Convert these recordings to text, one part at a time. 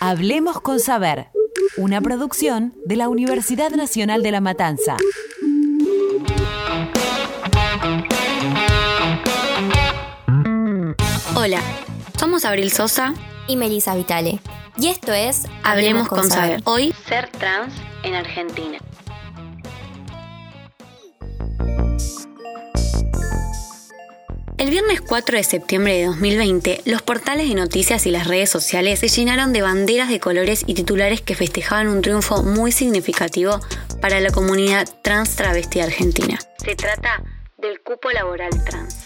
Hablemos con Saber, una producción de la Universidad Nacional de La Matanza. Hola, somos Abril Sosa y Melissa Vitale. Y esto es Hablemos, con, Saber. Hoy, ser trans en Argentina. El viernes 4 de septiembre de 2020, los portales de noticias y las redes sociales se llenaron de banderas de colores y titulares que festejaban un triunfo muy significativo para la comunidad trans travesti argentina. Se trata del cupo laboral trans.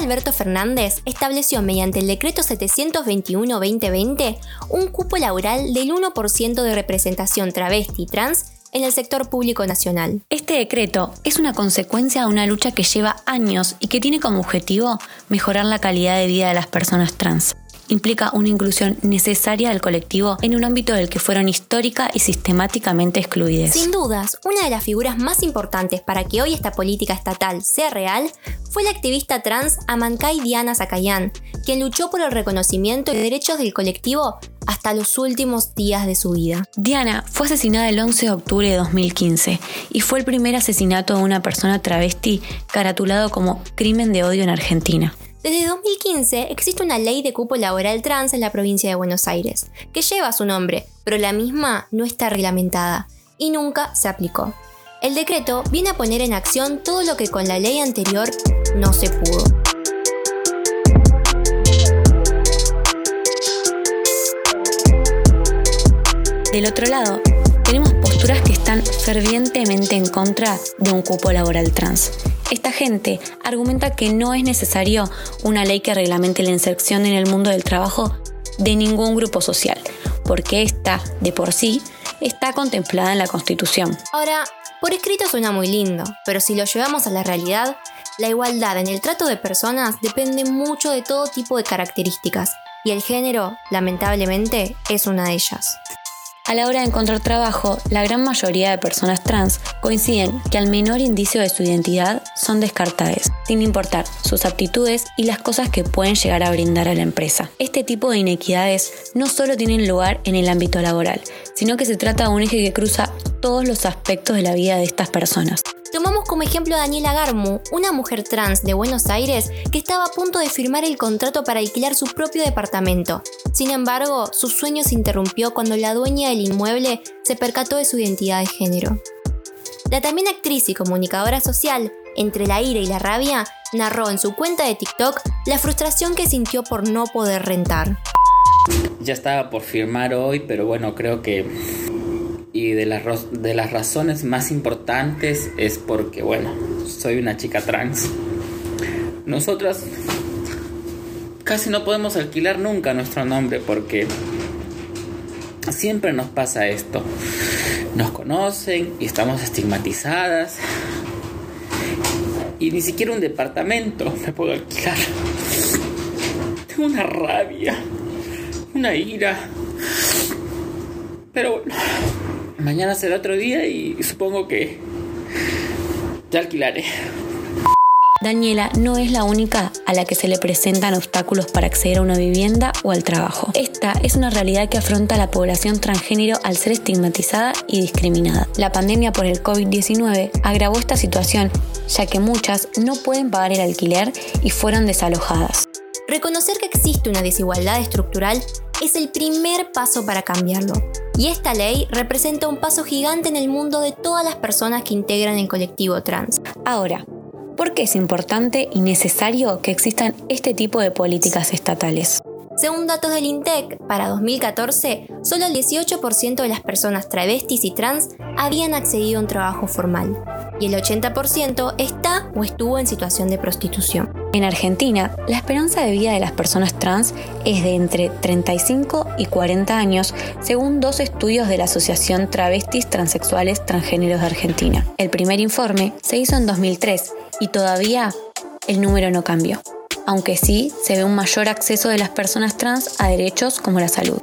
Alberto Fernández estableció mediante el decreto 721-2020 un cupo laboral del 1% de representación travesti y trans en el sector público nacional. Este decreto es una consecuencia de una lucha que lleva años y que tiene como objetivo mejorar la calidad de vida de las personas trans implica una inclusión necesaria del colectivo en un ámbito del que fueron histórica y sistemáticamente excluidas. Sin dudas, una de las figuras más importantes para que hoy esta política estatal sea real fue la activista trans Amancay Diana Zacayán, quien luchó por el reconocimiento y derechos del colectivo hasta los últimos días de su vida. Diana fue asesinada el 11 de octubre de 2015 y fue el primer asesinato de una persona travesti caratulado como crimen de odio en Argentina. Desde 2015 existe una ley de cupo laboral trans en la provincia de Buenos Aires, que lleva su nombre, pero la misma no está reglamentada y nunca se aplicó. El decreto viene a poner en acción todo lo que con la ley anterior no se pudo. Del otro lado, tenemos posturas que están fervientemente en contra de un cupo laboral trans gente argumenta que no es necesario una ley que reglamente la inserción en el mundo del trabajo de ningún grupo social, porque esta, de por sí, está contemplada en la Constitución. Ahora, por escrito suena muy lindo, pero si lo llevamos a la realidad, la igualdad en el trato de personas depende mucho de todo tipo de características, y el género, lamentablemente, es una de ellas. A la hora de encontrar trabajo, la gran mayoría de personas trans coinciden que al menor indicio de su identidad son descartadas, sin importar sus aptitudes y las cosas que pueden llegar a brindar a la empresa. Este tipo de inequidades no solo tienen lugar en el ámbito laboral, sino que se trata de un eje que cruza todos los aspectos de la vida de estas personas. Como ejemplo Daniela Garmu, una mujer trans de Buenos Aires que estaba a punto de firmar el contrato para alquilar su propio departamento. Sin embargo, su sueño se interrumpió cuando la dueña del inmueble se percató de su identidad de género. La también actriz y comunicadora social, entre la ira y la rabia, narró en su cuenta de TikTok la frustración que sintió por no poder rentar. Ya estaba por firmar hoy, pero bueno, creo que y de las, de las razones más importantes es porque, bueno, soy una chica trans. Nosotras casi no podemos alquilar nunca nuestro nombre porque siempre nos pasa esto. Nos conocen y estamos estigmatizadas. Y ni siquiera un departamento me puedo alquilar. Tengo una rabia, una ira. Pero bueno mañana será otro día y supongo que ya alquilaré. Daniela no es la única a la que se le presentan obstáculos para acceder a una vivienda o al trabajo. Esta es una realidad que afronta la población transgénero al ser estigmatizada y discriminada. La pandemia por el COVID-19 agravó esta situación, ya que muchas no pueden pagar el alquiler y fueron desalojadas. Reconocer que existe una desigualdad estructural es el primer paso para cambiarlo. Y esta ley representa un paso gigante en el mundo de todas las personas que integran el colectivo trans. Ahora, ¿por qué es importante y necesario que existan este tipo de políticas estatales? Según datos del INTEC, para 2014, solo el 18% de las personas travestis y trans habían accedido a un trabajo formal, y el 80% está o estuvo en situación de prostitución. En Argentina, la esperanza de vida de las personas trans es de entre 35 y 40 años, según dos estudios de la Asociación Travestis Transexuales Transgéneros de Argentina. El primer informe se hizo en 2003 y todavía el número no cambió aunque sí se ve un mayor acceso de las personas trans a derechos como la salud.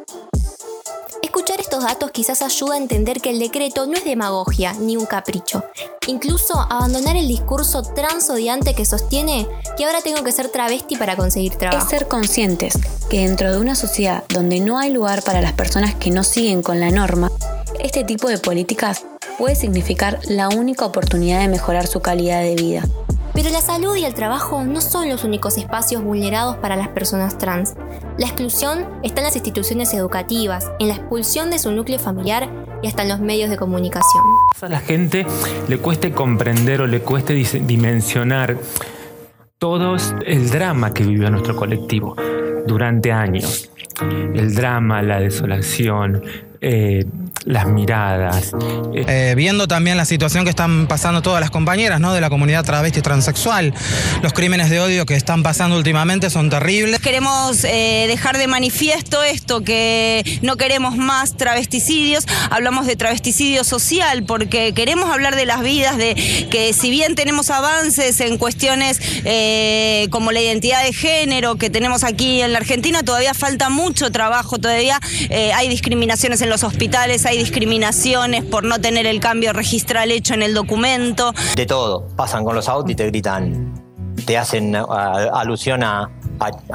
Escuchar estos datos quizás ayuda a entender que el decreto no es demagogia ni un capricho. Incluso abandonar el discurso transodiante que sostiene que ahora tengo que ser travesti para conseguir trabajo. Es ser conscientes que dentro de una sociedad donde no hay lugar para las personas que no siguen con la norma, este tipo de políticas puede significar la única oportunidad de mejorar su calidad de vida. Pero la salud y el trabajo no son los únicos espacios vulnerados para las personas trans. La exclusión está en las instituciones educativas, en la expulsión de su núcleo familiar y hasta en los medios de comunicación. A la gente le cueste comprender o le cueste dimensionar todo el drama que vivió nuestro colectivo durante años. El drama, la desolación, eh, las miradas. Eh, viendo también la situación que están pasando todas las compañeras ¿no? de la comunidad travesti transexual, los crímenes de odio que están pasando últimamente son terribles. Queremos eh, dejar de manifiesto esto, que no queremos más travesticidios, hablamos de travesticidio social porque queremos hablar de las vidas, de que si bien tenemos avances en cuestiones eh, como la identidad de género que tenemos aquí en la Argentina, todavía falta mucho trabajo, todavía hay discriminaciones en los hospitales, hay discriminaciones por no tener el cambio registral hecho en el documento. De todo, pasan con los autos y te gritan, te hacen alusión a,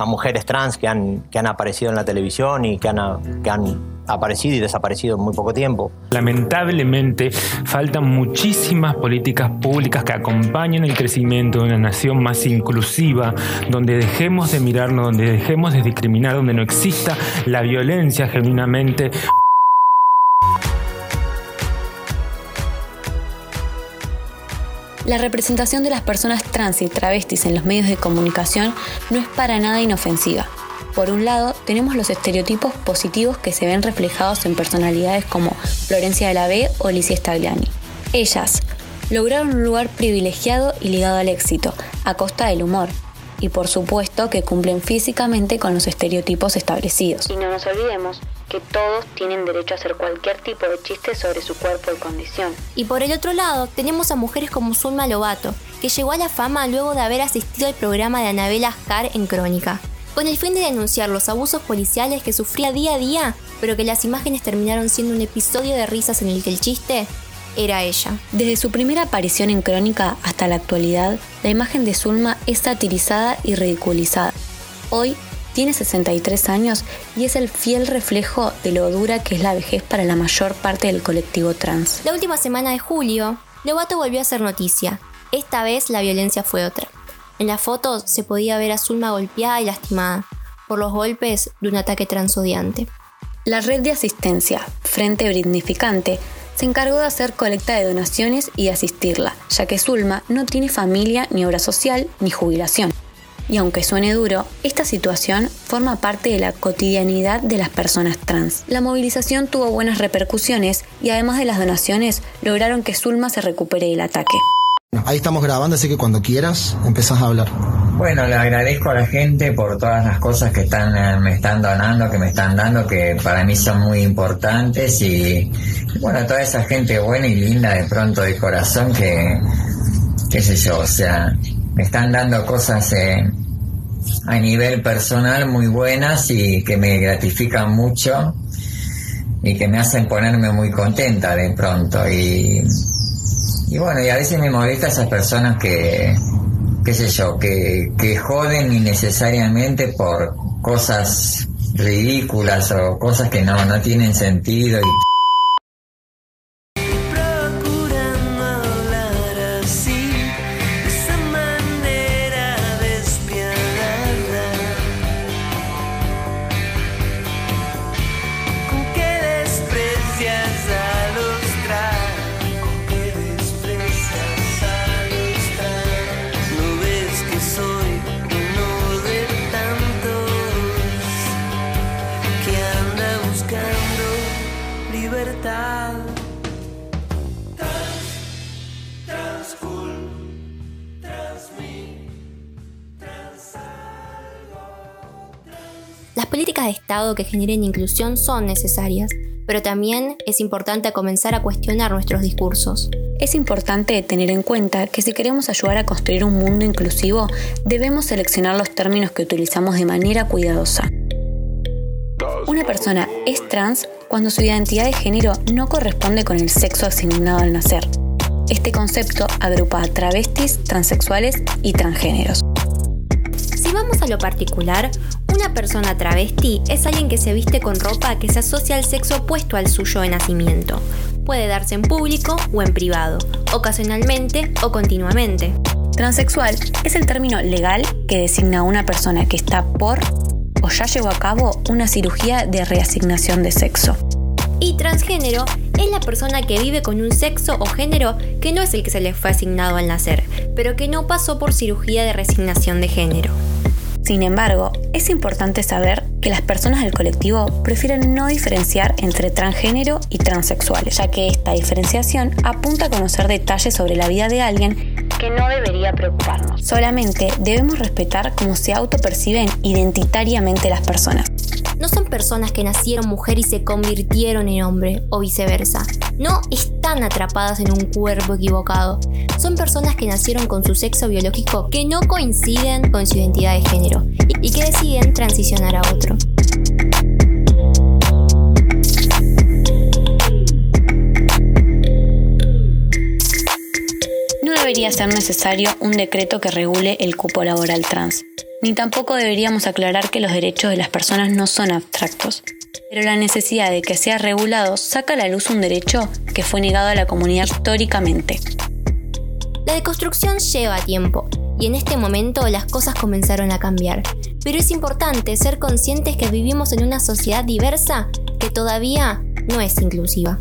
mujeres trans que han, que han aparecido en la televisión y que han, que han aparecido y desaparecido en muy poco tiempo. Lamentablemente faltan muchísimas políticas públicas que acompañen el crecimiento de una nación más inclusiva, donde dejemos de mirarnos, donde dejemos de discriminar, donde no exista la violencia genuinamente. La representación de las personas trans y travestis en los medios de comunicación no es para nada inofensiva. Por un lado, tenemos los estereotipos positivos que se ven reflejados en personalidades como Florencia de la B o Licia Stagliani. Ellas lograron un lugar privilegiado y ligado al éxito, a costa del humor, y por supuesto que cumplen físicamente con los estereotipos establecidos. Y no nos olvidemos que todos tienen derecho a hacer cualquier tipo de chiste sobre su cuerpo y condición. Y por el otro lado, tenemos a mujeres como Zulma Lobato, que llegó a la fama luego de haber asistido al programa de Anabela Ascar en Crónica, con el fin de denunciar los abusos policiales que sufría día a día, pero que las imágenes terminaron siendo un episodio de risas en el que el chiste era ella. Desde su primera aparición en Crónica hasta la actualidad, la imagen de Zulma es satirizada y ridiculizada. Hoy tiene 63 años y es el fiel reflejo de lo dura que es la vejez para la mayor parte del colectivo trans. La última semana de julio, Lobato volvió a hacer noticia. Esta vez la violencia fue otra. En la foto se podía ver a Zulma golpeada y lastimada por los golpes de un ataque transodiante. La red de asistencia Frente Brindificante se encargó de hacer colecta de donaciones y de asistirla, ya que Zulma no tiene familia, ni obra social, ni jubilación. Y aunque suene duro, esta situación forma parte de la cotidianidad de las personas trans. La movilización tuvo buenas repercusiones y además de las donaciones lograron que Zulma se recupere del ataque. Ahí estamos grabando, así que cuando quieras empezás a hablar. Bueno, le agradezco a la gente por todas las cosas que están, eh, me están donando, que me están dando, que para mí son muy importantes y bueno, toda esa gente buena y linda de pronto de corazón que, qué sé yo, o sea, me están dando cosas eh, a nivel personal muy buenas y que me gratifican mucho y que me hacen ponerme muy contenta de pronto. Y, y bueno, y a veces me molesta esas personas que, qué sé yo, que, que joden innecesariamente por cosas ridículas o cosas que no, no tienen sentido y Las políticas de Estado que generen inclusión son necesarias, pero también es importante comenzar a cuestionar nuestros discursos. Es importante tener en cuenta que si queremos ayudar a construir un mundo inclusivo, debemos seleccionar los términos que utilizamos de manera cuidadosa. Una persona es trans cuando su identidad de género no corresponde con el sexo asignado al nacer. Este concepto agrupa a travestis, transexuales y transgéneros. Vamos a lo particular, una persona travesti es alguien que se viste con ropa que se asocia al sexo opuesto al suyo de nacimiento. Puede darse en público o en privado, ocasionalmente o continuamente. Transexual es el término legal que designa a una persona que está por o ya llevó a cabo una cirugía de reasignación de sexo. Y transgénero es la persona que vive con un sexo o género que no es el que se le fue asignado al nacer, pero que no pasó por cirugía de resignación de género. Sin embargo, es importante saber que las personas del colectivo prefieren no diferenciar entre transgénero y transexuales, ya que esta diferenciación apunta a conocer detalles sobre la vida de alguien que no debería preocuparnos. Solamente debemos respetar cómo se autoperciben identitariamente las personas. No son personas que nacieron mujer y se convirtieron en hombre o viceversa. No están atrapadas en un cuerpo equivocado. Son personas que nacieron con su sexo biológico que no coinciden con su identidad de género y que deciden transicionar a otro. No debería ser necesario un decreto que regule el cupo laboral trans ni tampoco deberíamos aclarar que los derechos de las personas no son abstractos. Pero la necesidad de que sea regulado saca a la luz un derecho que fue negado a la comunidad históricamente. La deconstrucción lleva tiempo y en este momento las cosas comenzaron a cambiar. Pero es importante ser conscientes que vivimos en una sociedad diversa que todavía no es inclusiva.